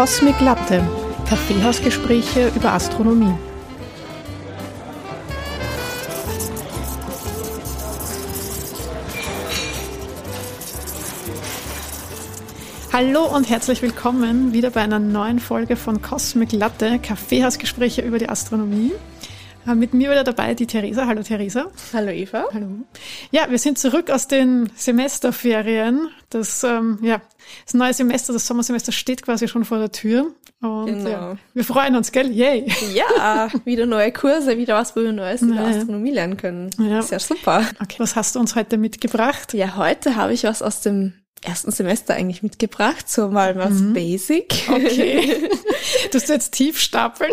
Cosmic Latte, Kaffeehausgespräche über Astronomie. Hallo und herzlich willkommen wieder bei einer neuen Folge von Cosmic Latte, Kaffeehausgespräche über die Astronomie. Äh, mit mir wieder dabei die Theresa. Hallo Theresa. Hallo Eva. Hallo. Ja, wir sind zurück aus den Semesterferien. Das, ähm, ja, das neue Semester, das Sommersemester steht quasi schon vor der Tür. Und genau. ja, wir freuen uns, gell? Yay! Ja, wieder neue Kurse, wieder was, wo wir Neues über Astronomie lernen können. Ja. Sehr super. Okay, was hast du uns heute mitgebracht? Ja, heute habe ich was aus dem ersten Semester eigentlich mitgebracht, so mal was mhm. Basic. Okay. Du jetzt tief stapeln?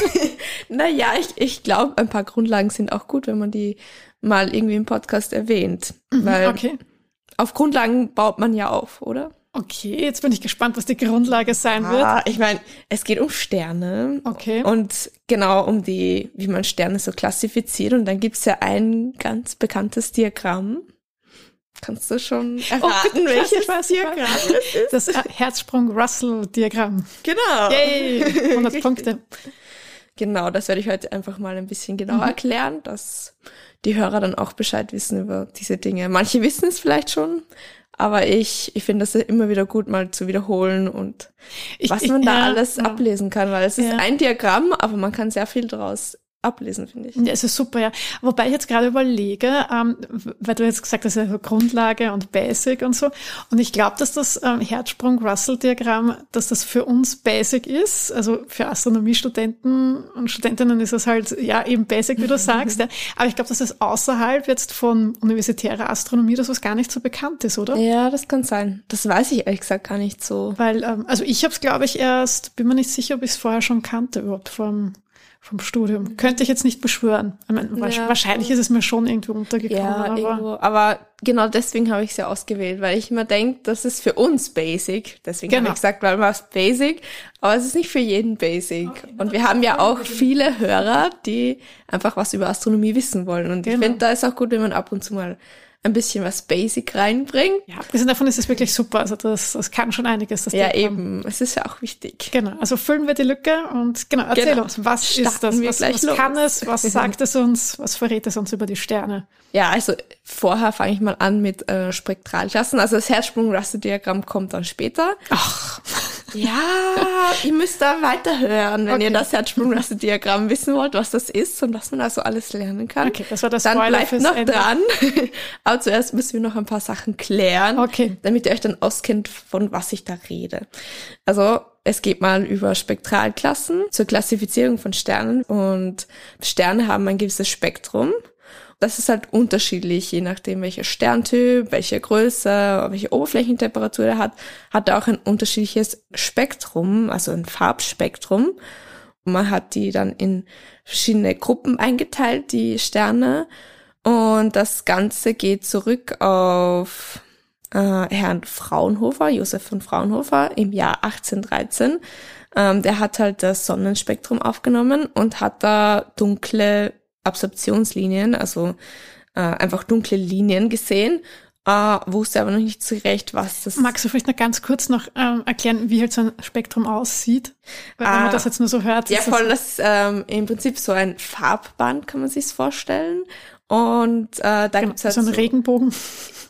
naja, ich, ich glaube, ein paar Grundlagen sind auch gut, wenn man die mal irgendwie im Podcast erwähnt. Mhm, weil okay. auf Grundlagen baut man ja auf, oder? Okay, jetzt bin ich gespannt, was die Grundlage sein wird. Ah, ich meine, es geht um Sterne. Okay. Und genau um die, wie man Sterne so klassifiziert. Und dann gibt's ja ein ganz bekanntes Diagramm. Kannst du schon erraten, oh, welches was Diagramm das ist? Das Herzsprung-Russell-Diagramm. Genau. Yay, 100 Punkte. Genau, das werde ich heute einfach mal ein bisschen genauer mhm. erklären, dass die Hörer dann auch Bescheid wissen über diese Dinge. Manche wissen es vielleicht schon, aber ich, ich finde das immer wieder gut, mal zu wiederholen und ich, was man ich, da ja, alles ja. ablesen kann, weil es ja. ist ein Diagramm, aber man kann sehr viel daraus ablesen, finde ich. Ja, es ist super, ja. Wobei ich jetzt gerade überlege, ähm, weil du jetzt gesagt hast, ja Grundlage und Basic und so. Und ich glaube, dass das ähm, Herzsprung-Russell-Diagramm, dass das für uns Basic ist. Also für Astronomiestudenten und Studentinnen ist es halt, ja, eben Basic, wie du sagst. ja. Aber ich glaube, dass das außerhalb jetzt von universitärer Astronomie das was gar nicht so bekannt ist, oder? Ja, das kann sein. Das weiß ich ehrlich gesagt gar nicht so. Weil, ähm, also ich habe es, glaube ich, erst, bin mir nicht sicher, ob ich es vorher schon kannte überhaupt vom vom Studium. Könnte ich jetzt nicht beschwören. Ja. Wahrscheinlich ist es mir schon irgendwie untergekommen. Ja, aber, irgendwo. aber genau deswegen habe ich es ja ausgewählt, weil ich immer denke, das ist für uns basic. Deswegen genau. habe ich gesagt, weil man es basic, aber es ist nicht für jeden basic. Okay, Und wir haben ja auch viele Hörer, die einfach was über Astronomie wissen wollen. Und genau. ich finde, da ist auch gut, wenn man ab und zu mal ein bisschen was Basic reinbringen. Ja, abgesehen davon ist es wirklich super. Also das, das kann schon einiges. Das ja, eben. Es ist ja auch wichtig. Genau. Also füllen wir die Lücke und genau, erzähl genau. uns, was Starten ist das? Was, was kann es? Was sagt es uns? Was verrät es uns über die Sterne? Ja, also vorher fange ich mal an mit äh, Spektralklassen. Also das Herzsprung-Raster-Diagramm kommt dann später. Ach. Ja, ihr müsst da weiterhören, wenn okay. ihr das Herzsprung-Raster-Diagramm wissen wollt, was das ist und was man also alles lernen kann. Okay, das war das Dann bleibt noch Ende. dran. Aber zuerst müssen wir noch ein paar Sachen klären, okay. damit ihr euch dann auskennt, von was ich da rede. Also es geht mal über Spektralklassen zur Klassifizierung von Sternen und Sterne haben ein gewisses Spektrum das ist halt unterschiedlich, je nachdem welcher Sterntyp, welche Größe, welche Oberflächentemperatur er hat, hat er auch ein unterschiedliches Spektrum, also ein Farbspektrum. Und man hat die dann in verschiedene Gruppen eingeteilt, die Sterne. Und das Ganze geht zurück auf äh, Herrn Fraunhofer, Josef von Fraunhofer, im Jahr 1813. Ähm, der hat halt das Sonnenspektrum aufgenommen und hat da dunkle Absorptionslinien, also äh, einfach dunkle Linien gesehen, äh, wusste aber noch nicht so recht, was das Magst du vielleicht noch ganz kurz noch ähm, erklären, wie halt so ein Spektrum aussieht? Weil wenn man ah, das jetzt nur so hört. Ja, voll, das, das ähm, im Prinzip so ein Farbband, kann man sich vorstellen. Und äh, da genau, gibt's halt so einen Regenbogen.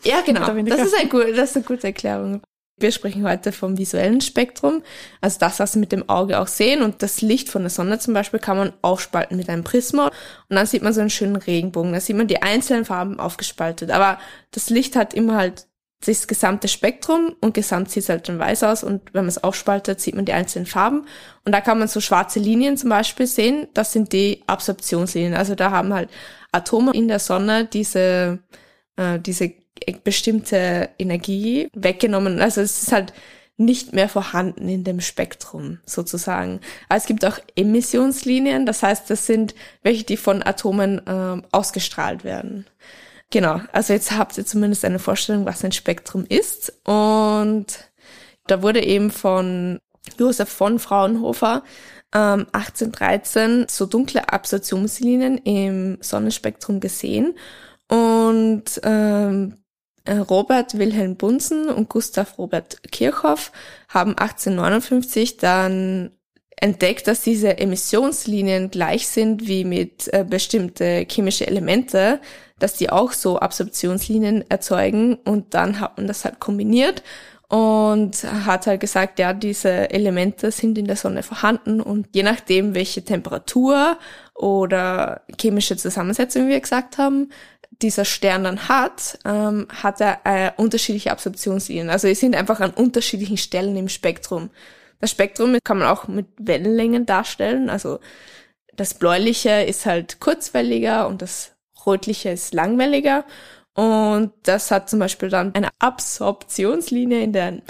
Ja, genau. Das ist, ein gut, das ist eine gute Erklärung. Wir sprechen heute vom visuellen Spektrum, also das, was wir mit dem Auge auch sehen. Und das Licht von der Sonne zum Beispiel kann man aufspalten mit einem Prisma. Und dann sieht man so einen schönen Regenbogen. Da sieht man die einzelnen Farben aufgespaltet. Aber das Licht hat immer halt das gesamte Spektrum und gesamt sieht es halt dann weiß aus. Und wenn man es aufspaltet, sieht man die einzelnen Farben. Und da kann man so schwarze Linien zum Beispiel sehen. Das sind die Absorptionslinien. Also da haben halt Atome in der Sonne diese, äh, diese bestimmte Energie weggenommen. Also es ist halt nicht mehr vorhanden in dem Spektrum sozusagen. Aber es gibt auch Emissionslinien, das heißt, das sind welche, die von Atomen äh, ausgestrahlt werden. Genau, also jetzt habt ihr zumindest eine Vorstellung, was ein Spektrum ist. Und da wurde eben von Josef von Fraunhofer ähm, 1813 so dunkle Absorptionslinien im Sonnenspektrum gesehen. Und ähm, Äh, Robert Wilhelm Bunsen und Gustav Robert Kirchhoff haben 1859 dann entdeckt, dass diese Emissionslinien gleich sind wie mit äh, bestimmte chemische Elemente, dass die auch so Absorptionslinien erzeugen. Und dann hat man das halt kombiniert und hat halt gesagt, ja, diese Elemente sind in der Sonne vorhanden. Und je nachdem, welche Temperatur oder chemische Zusammensetzung wir gesagt haben, dieser Stern dann hat, ähm, hat er äh, unterschiedliche Absorptionslinien. Also es sind einfach an unterschiedlichen Stellen im Spektrum. Das Spektrum kann man auch mit Wellenlängen darstellen. Also das bläuliche ist halt kurzwelliger und das rötliche ist langwelliger. Und das hat zum Beispiel dann eine Absorptionslinie in der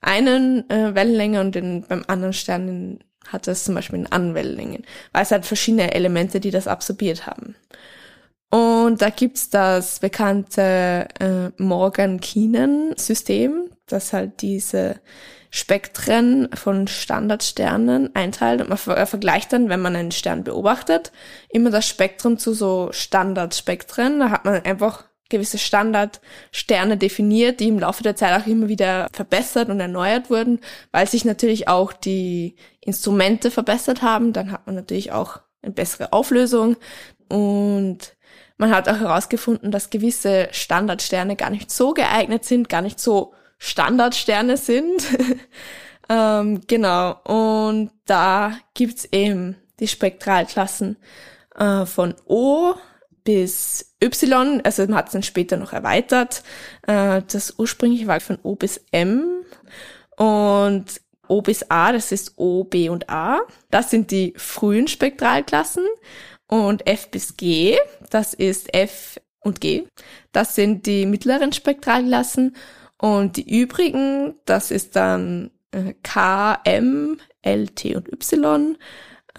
einen äh, Wellenlänge und in, beim anderen Stern hat es zum Beispiel in anderen Wellenlängen, weil es hat verschiedene Elemente, die das absorbiert haben. Und da gibt's das bekannte äh, Morgan-Keenan-System, das halt diese Spektren von Standardsternen einteilt und man ver vergleicht dann, wenn man einen Stern beobachtet, immer das Spektrum zu so Standardspektren. Da hat man einfach gewisse Standardsterne definiert, die im Laufe der Zeit auch immer wieder verbessert und erneuert wurden, weil sich natürlich auch die Instrumente verbessert haben. Dann hat man natürlich auch eine bessere Auflösung und man hat auch herausgefunden, dass gewisse Standardsterne gar nicht so geeignet sind, gar nicht so Standardsterne sind. ähm, genau. Und da gibt's eben die Spektralklassen äh, von O bis Y, also man hat es dann später noch erweitert. Äh, das ursprüngliche war von O bis M und O bis A, das ist O, B und A. Das sind die frühen Spektralklassen und F bis G, das ist F und G. Das sind die mittleren Spektralklassen und die übrigen, das ist dann äh, K, M, L, T und Y.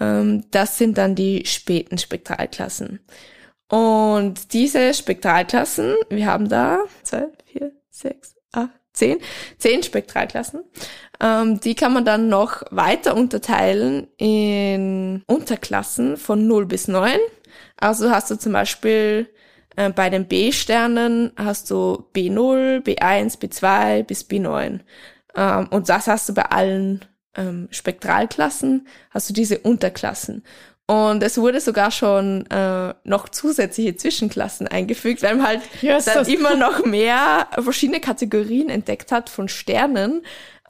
Ähm, das sind dann die späten Spektralklassen. Und diese Spektralklassen, wir haben da zwei, vier, sechs, zehn, zehn Spektralklassen. Ähm, die kann man dann noch weiter unterteilen in Unterklassen von 0 bis 9. Also hast du zum Beispiel äh, bei den B-Sternen hast du B0, B1, B2 bis B9. Ähm, und das hast du bei allen ähm, Spektralklassen, hast du diese Unterklassen. Und es wurde sogar schon äh, noch zusätzliche Zwischenklassen eingefügt, weil man halt yes, dann immer noch mehr verschiedene Kategorien entdeckt hat von Sternen.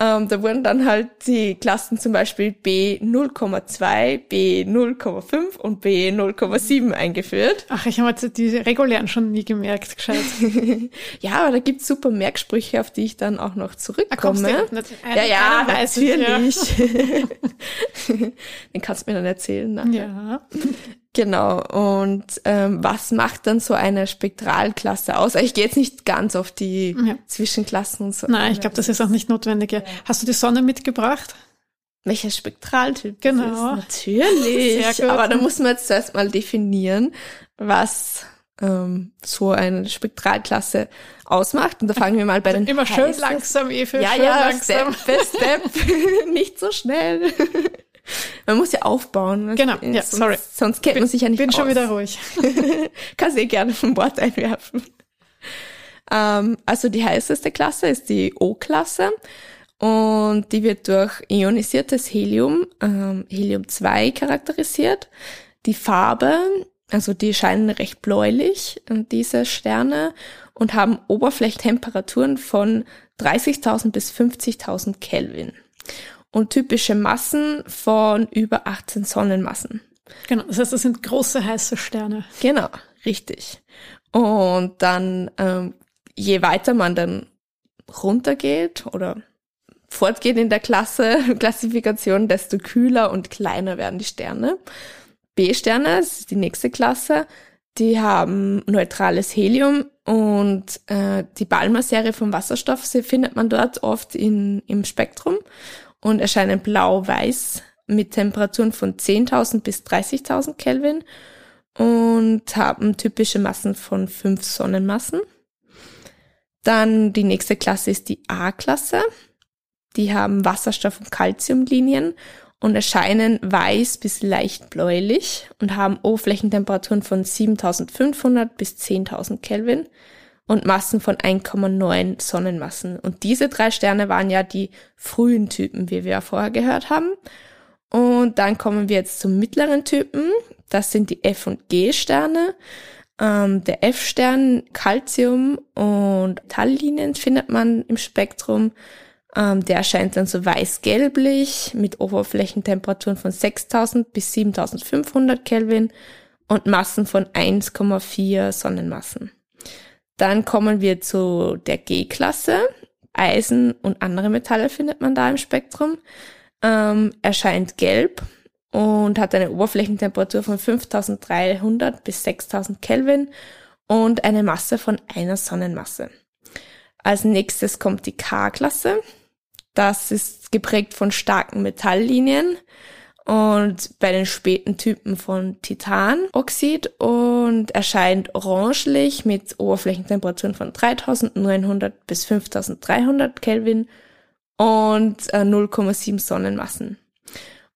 Ähm, da wurden dann halt die Klassen zum Beispiel B0,2, B0,5 und B0,7 eingeführt. Ach, ich habe jetzt die regulären schon nie gemerkt, gescheit. ja, aber da gibt's super Merksprüche, auf die ich dann auch noch zurückkomme. Ah, ja, ja, natürlich. Ja. Den kannst du mir dann erzählen. Nachher. Ja. Genau. Und ähm, was macht dann so eine Spektralklasse aus? Ich gehe jetzt nicht ganz auf die ja. Zwischenklassen und so. Nein, ich glaube, das ist auch nicht notwendig. Ja. Hast du die Sonne mitgebracht? Welcher Spektraltyp genau. Natürlich. Aber da muss man jetzt zuerst mal definieren, was ähm, so eine Spektralklasse ausmacht. Und da fangen wir mal bei den Immer schön langsam, Eve. Ja, ja, langsam. Step by Step. nicht so schnell. Man muss ja aufbauen. Genau, ja, sonst, sorry. Sonst kennt man sich ja nicht bin aus. schon wieder ruhig. Kannst eh gerne vom Wort einwerfen. Ähm, also die heißeste Klasse ist die O-Klasse und die wird durch ionisiertes Helium, ähm, Helium-2 charakterisiert. Die Farbe, also die scheinen recht bläulich, äh, diese Sterne, und haben Oberflächentemperaturen von 30.000 bis 50.000 Kelvin und typische Massen von über 18 Sonnenmassen. Genau, das heißt, das sind große heiße Sterne. Genau, richtig. Und dann, ähm, je weiter man dann runtergeht oder fortgeht in der Klasse, Klassifikation, desto kühler und kleiner werden die Sterne. B-Sterne, das ist die nächste Klasse, die haben neutrales Helium und äh, die Balmer-Serie vom Wasserstoff, sie findet man dort oft in, im Spektrum und erscheinen blau-weiß mit Temperaturen von 10.000 bis 30.000 Kelvin und haben typische Massen von fünf Sonnenmassen. Dann die nächste Klasse ist die A-Klasse. Die haben Wasserstoff- und Calciumlinien und erscheinen weiß bis leicht bläulich und haben Oberflächentemperaturen von 7500 bis 10.000 Kelvin und Massen von 1,9 Sonnenmassen. Und diese drei Sterne waren ja die frühen Typen, wie wir ja vorher gehört haben. Und dann kommen wir jetzt zum mittleren Typen. Das sind die F- und G-Sterne. Ähm, der F-Stern, Calcium und Metalllinien findet man im Spektrum. Ähm, der erscheint dann so weiß-gelblich mit Oberflächentemperaturen von 6000 bis 7500 Kelvin und Massen von 1,4 Sonnenmassen. Dann kommen wir zu der G-Klasse. Eisen und andere Metalle findet man da im Spektrum. Ähm, erscheint gelb und hat eine Oberflächentemperatur von 5300 bis 6000 Kelvin und eine Masse von einer Sonnenmasse. Als nächstes kommt die K-Klasse. Das ist geprägt von starken Metalllinien und bei den späten Typen von Titanoxid und erscheint orangelich mit Oberflächentemperaturen von 3900 bis 5300 Kelvin und 0,7 äh, Sonnenmassen.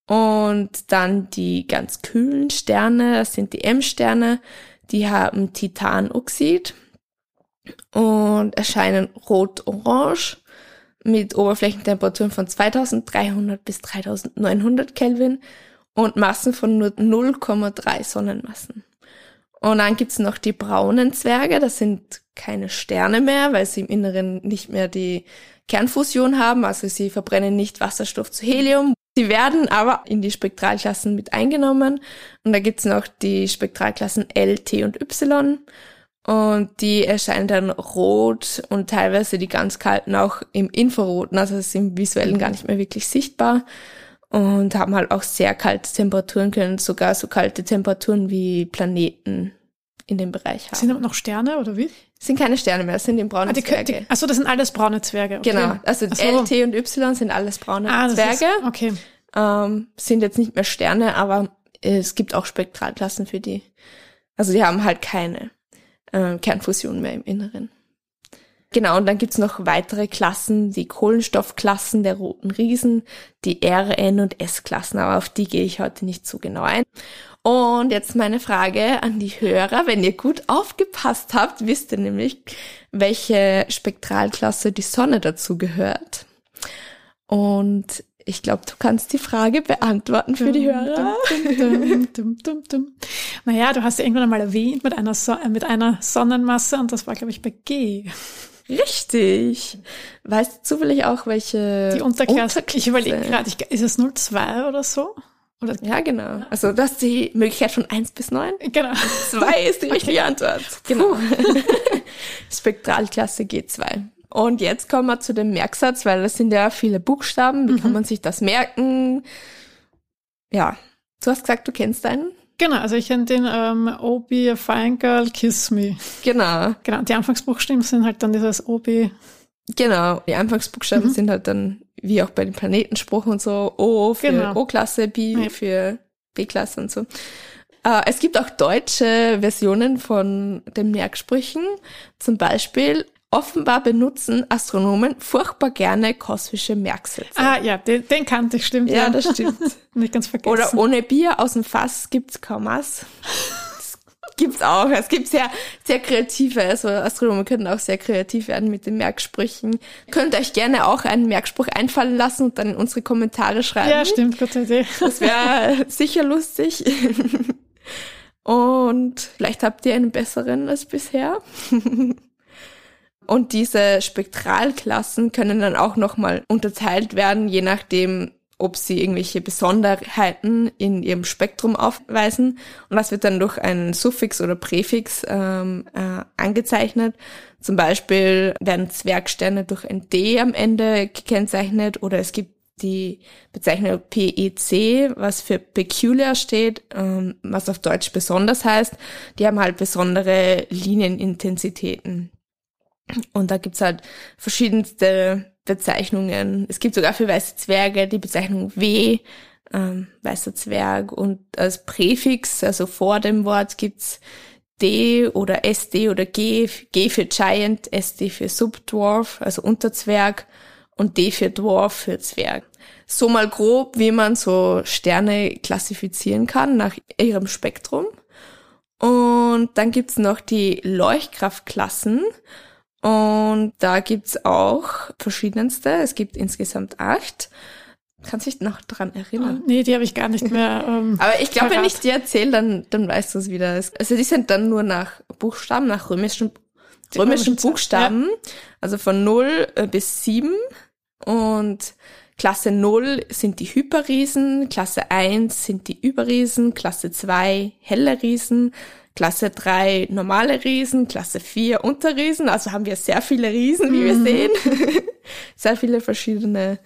Und dann die ganz kühlen Sterne, das sind die M-Sterne, die haben Titanoxid und erscheinen rot-orange mit Oberflächentemperaturen von 2300 bis 3900 Kelvin und Massen von nur 0,3 Sonnenmassen. Und dann gibt's noch die braunen Zwerge, das sind keine Sterne mehr, weil sie im Inneren nicht mehr die Kernfusion haben, also sie verbrennen nicht Wasserstoff zu Helium. Sie werden aber in die Spektralklassen mit eingenommen. Und da gibt's noch die Spektralklassen L, T und Y. Und die erscheinen dann rot und teilweise die ganz kalten auch im Infraroten, also sind im visuellen gar nicht mehr wirklich sichtbar und haben halt auch sehr kalte Temperaturen, können sogar so kalte Temperaturen wie Planeten in dem Bereich haben. Sind aber noch Sterne oder wie? Sind keine Sterne mehr, das sind die braunen ah, die, Zwerge. Die, achso, das sind alles braune Zwerge. Okay. Genau, also so. L, T und Y sind alles braune ah, Zwerge. Ist, okay. Ähm, sind jetzt nicht mehr Sterne, aber es gibt auch Spektralklassen für die. Also die haben halt keine äh, Kernfusion mehr im Inneren. Genau, und dann gibt's noch weitere Klassen, die Kohlenstoffklassen der roten Riesen, die R, N und S-Klassen, aber auf die gehe ich heute nicht so genau ein. Und jetzt meine Frage an die Hörer, wenn ihr gut aufgepasst habt, wisst ihr nämlich, welche Spektralklasse die Sonne dazu gehört. Und ich glaube, du kannst die Frage beantworten für die Hörer. Dum, dum, dum, naja, du hast ja irgendwann einmal erwähnt mit einer, so mit einer Sonnenmasse und das war, glaube ich, bei G. Richtig. Weißt du zufällig auch, welche Die Unterklasse? Unterklasse? Ich überlege gerade, ist es 02 oder so? Oder? Ja, genau. Also das ist die Möglichkeit von 1 bis 9. Genau. 2 ist die richtige okay. Antwort. Genau. Spektralklasse G2. Und jetzt kommen wir zu dem Merksatz, weil das sind ja viele Buchstaben. Wie mhm. kann man sich das merken? Ja, du hast gesagt, du kennst einen. Genau, also ich kenne den ähm, OB, a fine girl, kiss me. Genau. Genau, die Anfangsbuchstaben sind halt dann dieses OB. Genau, die Anfangsbuchstaben mhm. sind halt dann, wie auch bei den Planetenspruch und so, O für genau. O-Klasse, B ja. für B-Klasse und so. Äh, es gibt auch deutsche Versionen von den Merksprüchen. Zum Beispiel Offenbar benutzen Astronomen furchtbar gerne kosmische Merksätze. Ah ja, den, den kannte ich, stimmt. Ja, ja. das stimmt. Nicht ganz vergessen. Oder ohne Bier aus dem Fass gibt's kaum was. Das gibt's auch. Es gibt sehr, sehr kreative, also Astronomen können auch sehr kreativ werden mit den Merksprüchen. Könnt euch gerne auch einen Merkspruch einfallen lassen und dann in unsere Kommentare schreiben. Ja, stimmt, gute Idee. Das wäre sicher lustig. Und vielleicht habt ihr einen besseren als bisher. Und diese Spektralklassen können dann auch nochmal unterteilt werden, je nachdem, ob sie irgendwelche Besonderheiten in ihrem Spektrum aufweisen. Und das wird dann durch einen Suffix oder Präfix ähm, äh, angezeichnet. Zum Beispiel werden Zwergsterne durch ein D am Ende gekennzeichnet oder es gibt die Bezeichnung PEC, was für peculiar steht, ähm, was auf Deutsch besonders heißt. Die haben halt besondere Linienintensitäten. Und da gibt's halt verschiedenste Bezeichnungen. Es gibt sogar für weiße Zwerge die Bezeichnung W, ähm, weißer Zwerg. Und als Präfix, also vor dem Wort, gibt's D oder SD oder G, G für Giant, SD für Subdwarf, also Unterzwerg und D für Dwarf für Zwerg. So mal grob, wie man so Sterne klassifizieren kann nach ihrem Spektrum. Und dann gibt's noch die Leuchtkraftklassen. Und da gibt's auch verschiedenste. Es gibt insgesamt acht. Kannst du dich noch dran erinnern? Oh, nee, die habe ich gar nicht mehr. Ähm, Aber ich glaube, wenn ich dir erzähle, dann, dann weißt du es wieder. Also die sind dann nur nach Buchstaben, nach römischen, römischen Buchstaben. Ja. Also von 0 äh, bis 7. Und Klasse 0 sind die Hyperriesen, Klasse 1 sind die Überriesen, Klasse 2 helle Riesen, Klasse 3 normale Riesen, Klasse 4 Unterriesen. Also haben wir sehr viele Riesen, wie mhm. wir sehen. sehr viele verschiedene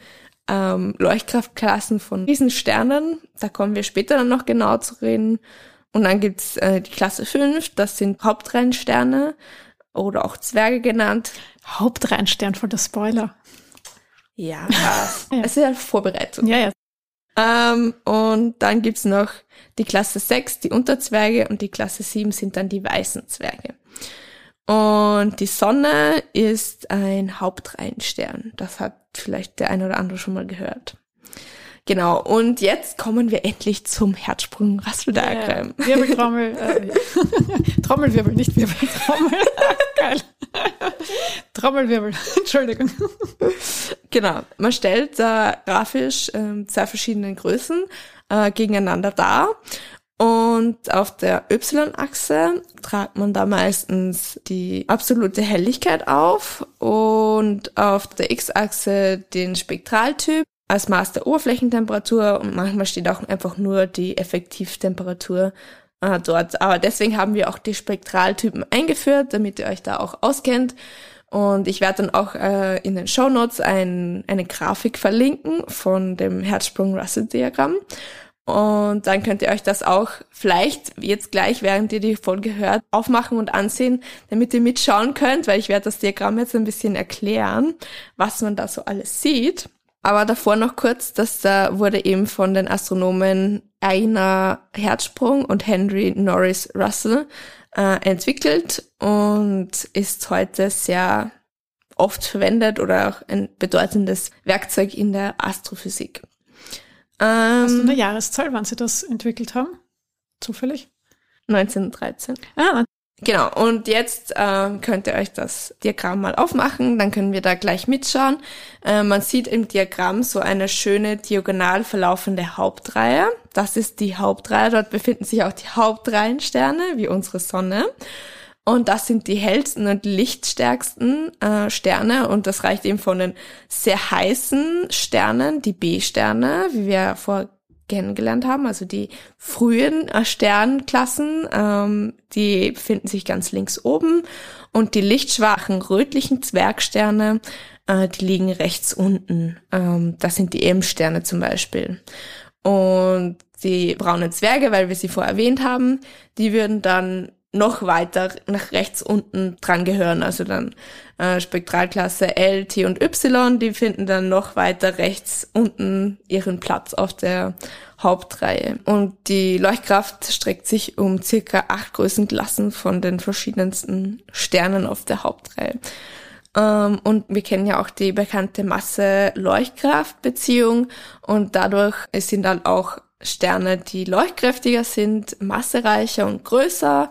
ähm, Leuchtkraftklassen von Riesensternen. Da kommen wir später dann noch genau zu reden. Und dann gibt's äh, die Klasse 5, das sind Hauptreihensterne oder auch Zwerge genannt. Hauptreihenstern voll der Spoiler. Ja, ja. es ist ja Vorbereitung. Ja, ja. Ähm, und dann gibt's noch die Klasse 6, die Unterzwerge, und die Klasse 7 sind dann die weißen Zwerge. Und die Sonne ist ein Hauptreihenstern. Das hat vielleicht der eine oder andere schon mal gehört. Genau, und jetzt kommen wir endlich zum Herzsprung-Rasseldiagramm. Yeah. Wirbeltrommel, äh, Trommelwirbel, nicht Wirbeltrommel. Geil. Trommelwirbel, Entschuldigung. Genau, man stellt äh, grafisch äh, zwei verschiedene Größen äh, gegeneinander dar. Und auf der Y-Achse tragt man da meistens die absolute Helligkeit auf und auf der X-Achse den Spektraltyp als Maß der Oberflächentemperatur und manchmal steht auch einfach nur die Effektivtemperatur äh, dort. Aber deswegen haben wir auch die Spektraltypen eingeführt, damit ihr euch da auch auskennt. Und ich werde dann auch äh, in den Show Notes ein, eine Grafik verlinken von dem Herzsprung-Russell-Diagramm. Und dann könnt ihr euch das auch vielleicht jetzt gleich, während ihr die Folge hört, aufmachen und ansehen, damit ihr mitschauen könnt, weil ich werde das Diagramm jetzt ein bisschen erklären, was man da so alles sieht. Aber davor noch kurz, das da wurde eben von den Astronomen Aina Herzsprung und Henry Norris Russell äh, entwickelt und ist heute sehr oft verwendet oder auch ein bedeutendes Werkzeug in der Astrophysik. Ähm, Hast du eine Jahreszahl, wann sie das entwickelt haben? Zufällig? 1913. Ah, Genau, und jetzt äh, könnt ihr euch das Diagramm mal aufmachen, dann können wir da gleich mitschauen. Äh, man sieht im Diagramm so eine schöne diagonal verlaufende Hauptreihe. Das ist die Hauptreihe, dort befinden sich auch die Hauptreihensterne, wie unsere Sonne. Und das sind die hellsten und lichtstärksten äh, Sterne und das reicht eben von den sehr heißen Sternen, die B-Sterne, wie wir vor kennengelernt haben, also die frühen äh, Sternklassen, ähm, die befinden sich ganz links oben und die lichtschwachen rötlichen Zwergsterne, äh, die liegen rechts unten. Ähm, das sind die M-Sterne zum Beispiel. Und die braunen Zwerge, weil wir sie vorher erwähnt haben, die würden dann noch weiter nach rechts unten dran gehören. Also dann äh, Spektralklasse L, T und Y, die finden dann noch weiter rechts unten ihren Platz auf der Hauptreihe. Und die Leuchtkraft streckt sich um circa acht Größenklassen von den verschiedensten Sternen auf der Hauptreihe. Ähm, und wir kennen ja auch die bekannte Masse-Leuchtkraft-Beziehung und dadurch sind dann auch Sterne, die leuchtkräftiger sind, massereicher und größer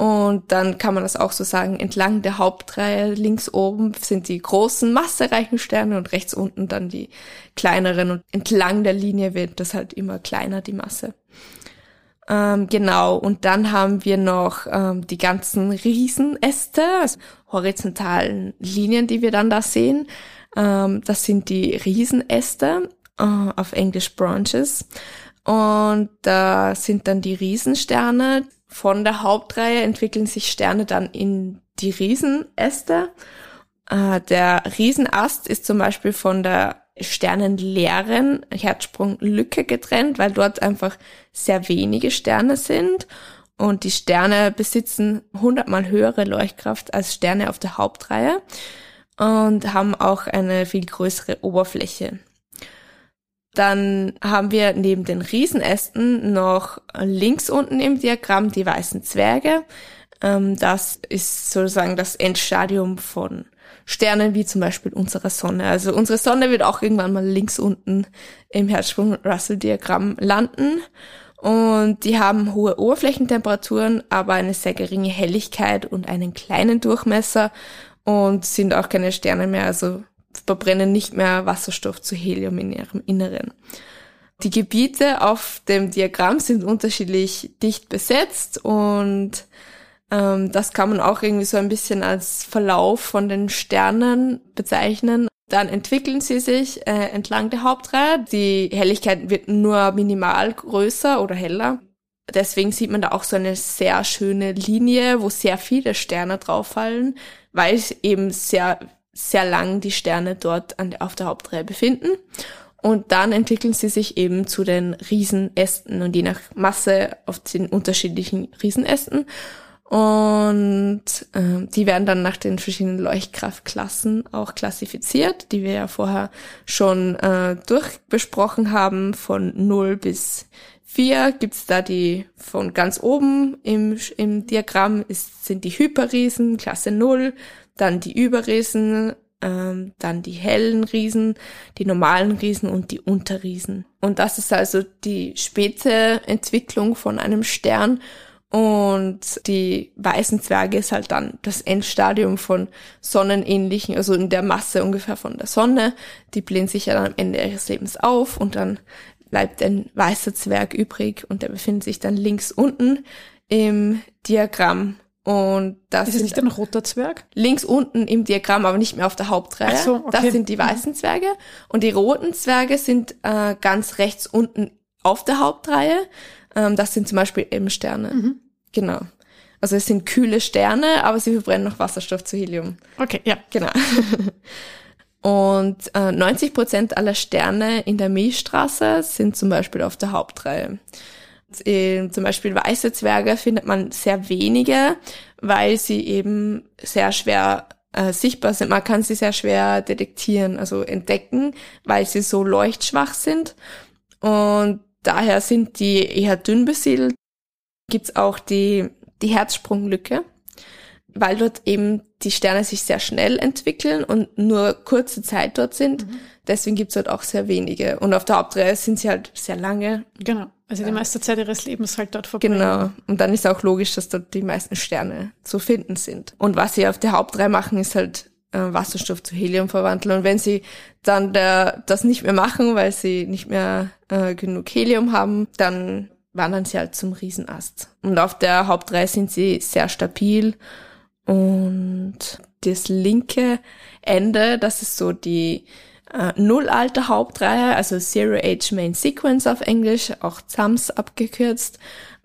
und dann kann man das auch so sagen, entlang der Hauptreihe links oben sind die großen, massereichen Sterne und rechts unten dann die kleineren und entlang der Linie wird das halt immer kleiner, die Masse. Ähm, genau, und dann haben wir noch ähm, die ganzen Riesenäste, also horizontalen Linien, die wir dann da sehen. Ähm, das sind die Riesenäste, äh, auf Englisch Branches. Und da sind dann die Riesensterne, von der Hauptreihe entwickeln sich Sterne dann in die Riesenäste. Äh, der Riesenast ist zum Beispiel von der sternenleeren Herzsprunglücke getrennt, weil dort einfach sehr wenige Sterne sind. Und die Sterne besitzen hundertmal höhere Leuchtkraft als Sterne auf der Hauptreihe und haben auch eine viel größere Oberfläche. Dann haben wir neben den Riesenästen noch links unten im Diagramm die weißen Zwerge. Ähm, das ist sozusagen das Endstadium von Sternen wie zum Beispiel unserer Sonne. Also unsere Sonne wird auch irgendwann mal links unten im Herzsprung-Russell-Diagramm landen. Und die haben hohe Oberflächentemperaturen, aber eine sehr geringe Helligkeit und einen kleinen Durchmesser und sind auch keine Sterne mehr, also verbrennen nicht mehr Wasserstoff zu Helium in ihrem Inneren. Die Gebiete auf dem Diagramm sind unterschiedlich dicht besetzt und ähm, das kann man auch irgendwie so ein bisschen als Verlauf von den Sternen bezeichnen. Dann entwickeln sie sich äh, entlang der Hauptreihe. Die Helligkeit wird nur minimal größer oder heller. Deswegen sieht man da auch so eine sehr schöne Linie, wo sehr viele Sterne drauffallen, weil es eben sehr, sehr lang die Sterne dort an, auf der Hauptreihe befinden. Und dann entwickeln sie sich eben zu den Riesenästen und je nach Masse auf den unterschiedlichen Riesenästen. Und äh, die werden dann nach den verschiedenen Leuchtkraftklassen auch klassifiziert, die wir ja vorher schon äh, durchbesprochen haben. Von 0 bis 4 gibt's da die von ganz oben im, im Diagramm ist, sind die Hyperriesen, Klasse 0, dann die Überriesen, ähm, dann die hellen Riesen, die normalen Riesen und die Unterriesen. Und das ist also die späte Entwicklung von einem Stern und die weißen Zwerge ist halt dann das Endstadium von sonnenähnlichen, also in der Masse ungefähr von der Sonne. Die blähen sich ja dann am Ende ihres Lebens auf und dann bleibt ein weißer Zwerg übrig und der befindet sich dann links unten im Diagramm. Und das ist nicht ein roter Zwerg? Links unten im Diagramm, aber nicht mehr auf der Hauptreihe. Ach so, okay. Das sind die weißen Zwerge. Und die roten Zwerge sind äh, ganz rechts unten auf der Hauptreihe. Ähm, das sind zum Beispiel M-Sterne. Mhm. Genau. Also es sind kühle Sterne, aber sie verbrennen noch Wasserstoff zu Helium. Okay, ja. Genau. Und äh, 90 Prozent aller Sterne in der Milchstraße sind zum Beispiel auf der Hauptreihe. In, zum Beispiel weiße Zwerge findet man sehr wenige, weil sie eben sehr schwer äh, sichtbar sind. Man kann sie sehr schwer detektieren, also entdecken, weil sie so leuchtschwach sind. Und daher sind die eher dünn besiedelt. Gibt's auch die, die Herzsprunglücke, weil dort eben die Sterne sich sehr schnell entwickeln und nur kurze Zeit dort sind. Mhm. Deswegen gibt's dort auch sehr wenige. Und auf der Hauptreihe sind sie halt sehr lange. Genau. Also die meiste Zeit ihres Lebens halt dort verbringen. Genau. Und dann ist auch logisch, dass dort die meisten Sterne zu finden sind. Und was sie auf der Hauptreihe machen, ist halt äh, Wasserstoff zu Helium verwandeln. Und wenn sie dann der, das nicht mehr machen, weil sie nicht mehr äh, genug Helium haben, dann wandern sie halt zum Riesenast. Und auf der Hauptreihe sind sie sehr stabil. Und das linke Ende, das ist so die äh, Nullalter Hauptreihe, also Zero Age Main Sequence auf Englisch, auch ZAMS abgekürzt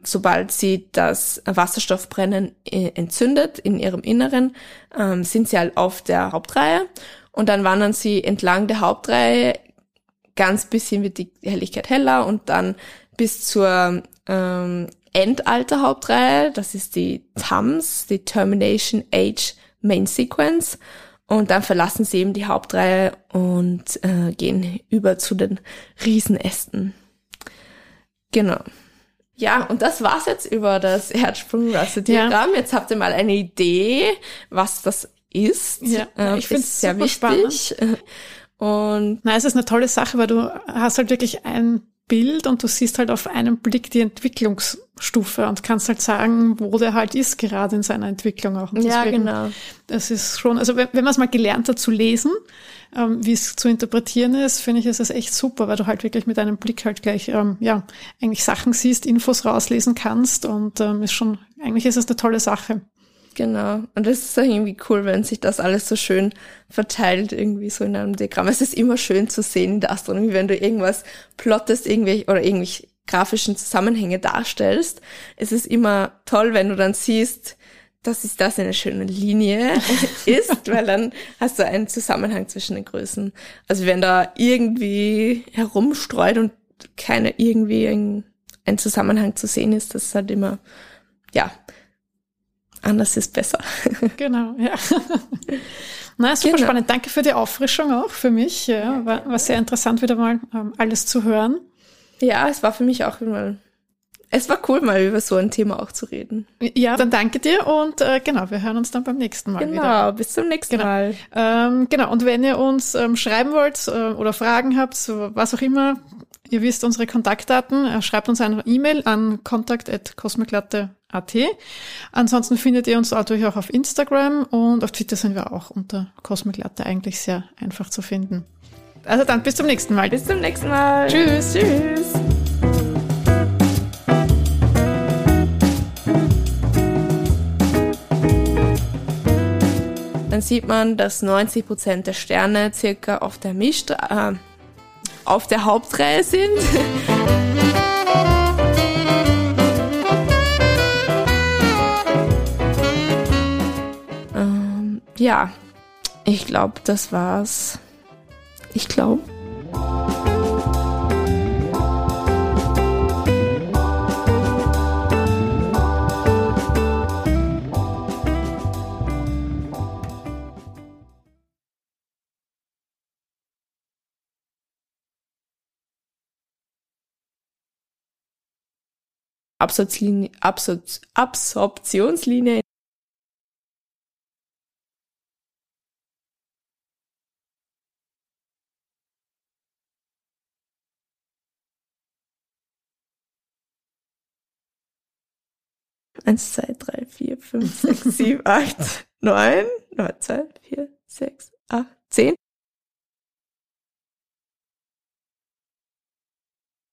sobald sie das Wasserstoffbrennen äh, entzündet in ihrem Inneren, ähm, sind sie halt auf der Hauptreihe und dann wandern sie entlang der Hauptreihe ganz bisschen wird die Helligkeit heller und dann bis zur ähm, Endalter Hauptreihe, das ist die TAMS, die Termination Age Main Sequence. Und dann verlassen sie eben die Hauptreihe und äh, gehen über zu den Riesenästen. Genau. Ja, und das war's jetzt über das Herzsprung-Raster-Diagramm. Ja. Jetzt habt ihr mal eine Idee, was das ist. Ja, äh, ich finde es sehr wichtig. Spannend. Und Na, es ist eine tolle Sache, weil du hast halt wirklich ein Bild und du siehst halt auf einen Blick die Entwicklungsstufe und kannst halt sagen, wo der halt ist gerade in seiner Entwicklung auch. Und ja, genau. Das ist schon, also wenn, wenn man es mal gelernt hat zu lesen, ähm, wie es zu interpretieren ist, finde ich, ist es echt super, weil du halt wirklich mit einem Blick halt gleich, ähm, ja, eigentlich Sachen siehst, Infos rauslesen kannst und ähm, ist schon, eigentlich ist es eine tolle Sache. Genau. Und das ist irgendwie cool, wenn sich das alles so schön verteilt, irgendwie so in einem Diagramm. Es ist immer schön zu sehen in der Astronomie, wenn du irgendwas plottest, irgendwie oder irgendwie grafischen Zusammenhänge darstellst. Es ist immer toll, wenn du dann siehst, dass es das eine schöne Linie ist, weil dann hast du einen Zusammenhang zwischen den Größen. Also wenn da irgendwie herumstreut und keine irgendwie ein, ein Zusammenhang zu sehen ist, das ist halt immer, ja, anders ist besser. Genau, ja. Na, super genau. spannend. Danke für die Auffrischung auch für mich. Ja, war, war sehr interessant, wieder mal ähm, alles zu hören. Ja, es war für mich auch immer. Es war cool, mal über so ein Thema auch zu reden. Ja, dann danke dir und äh, genau, wir hören uns dann beim nächsten Mal genau, wieder. Genau, bis zum nächsten genau. Mal. Ähm, genau, und wenn ihr uns ähm, schreiben wollt äh, oder Fragen habt, so, was auch immer, Ihr wisst unsere Kontaktdaten. Schreibt uns eine E-Mail an kontakt.cosmoclatte.at. Ansonsten findet ihr uns natürlich auch auf Instagram und auf Twitter sind wir auch unter Cosmoclatte eigentlich sehr einfach zu finden. Also dann bis zum nächsten Mal. Bis zum nächsten Mal. Tschüss. Tschüss. dann sieht man, dass 90 Prozent der Sterne circa auf der Misch äh, auf der Hauptreihe sind. ähm, ja, ich glaube, das war's. Ich glaube. Absorptionslinie, Absor Absorptionslinie Eins, zwei, drei, vier, fünf, sechs, sieben, acht, neun, neun, zwei, vier, sechs, acht, zehn.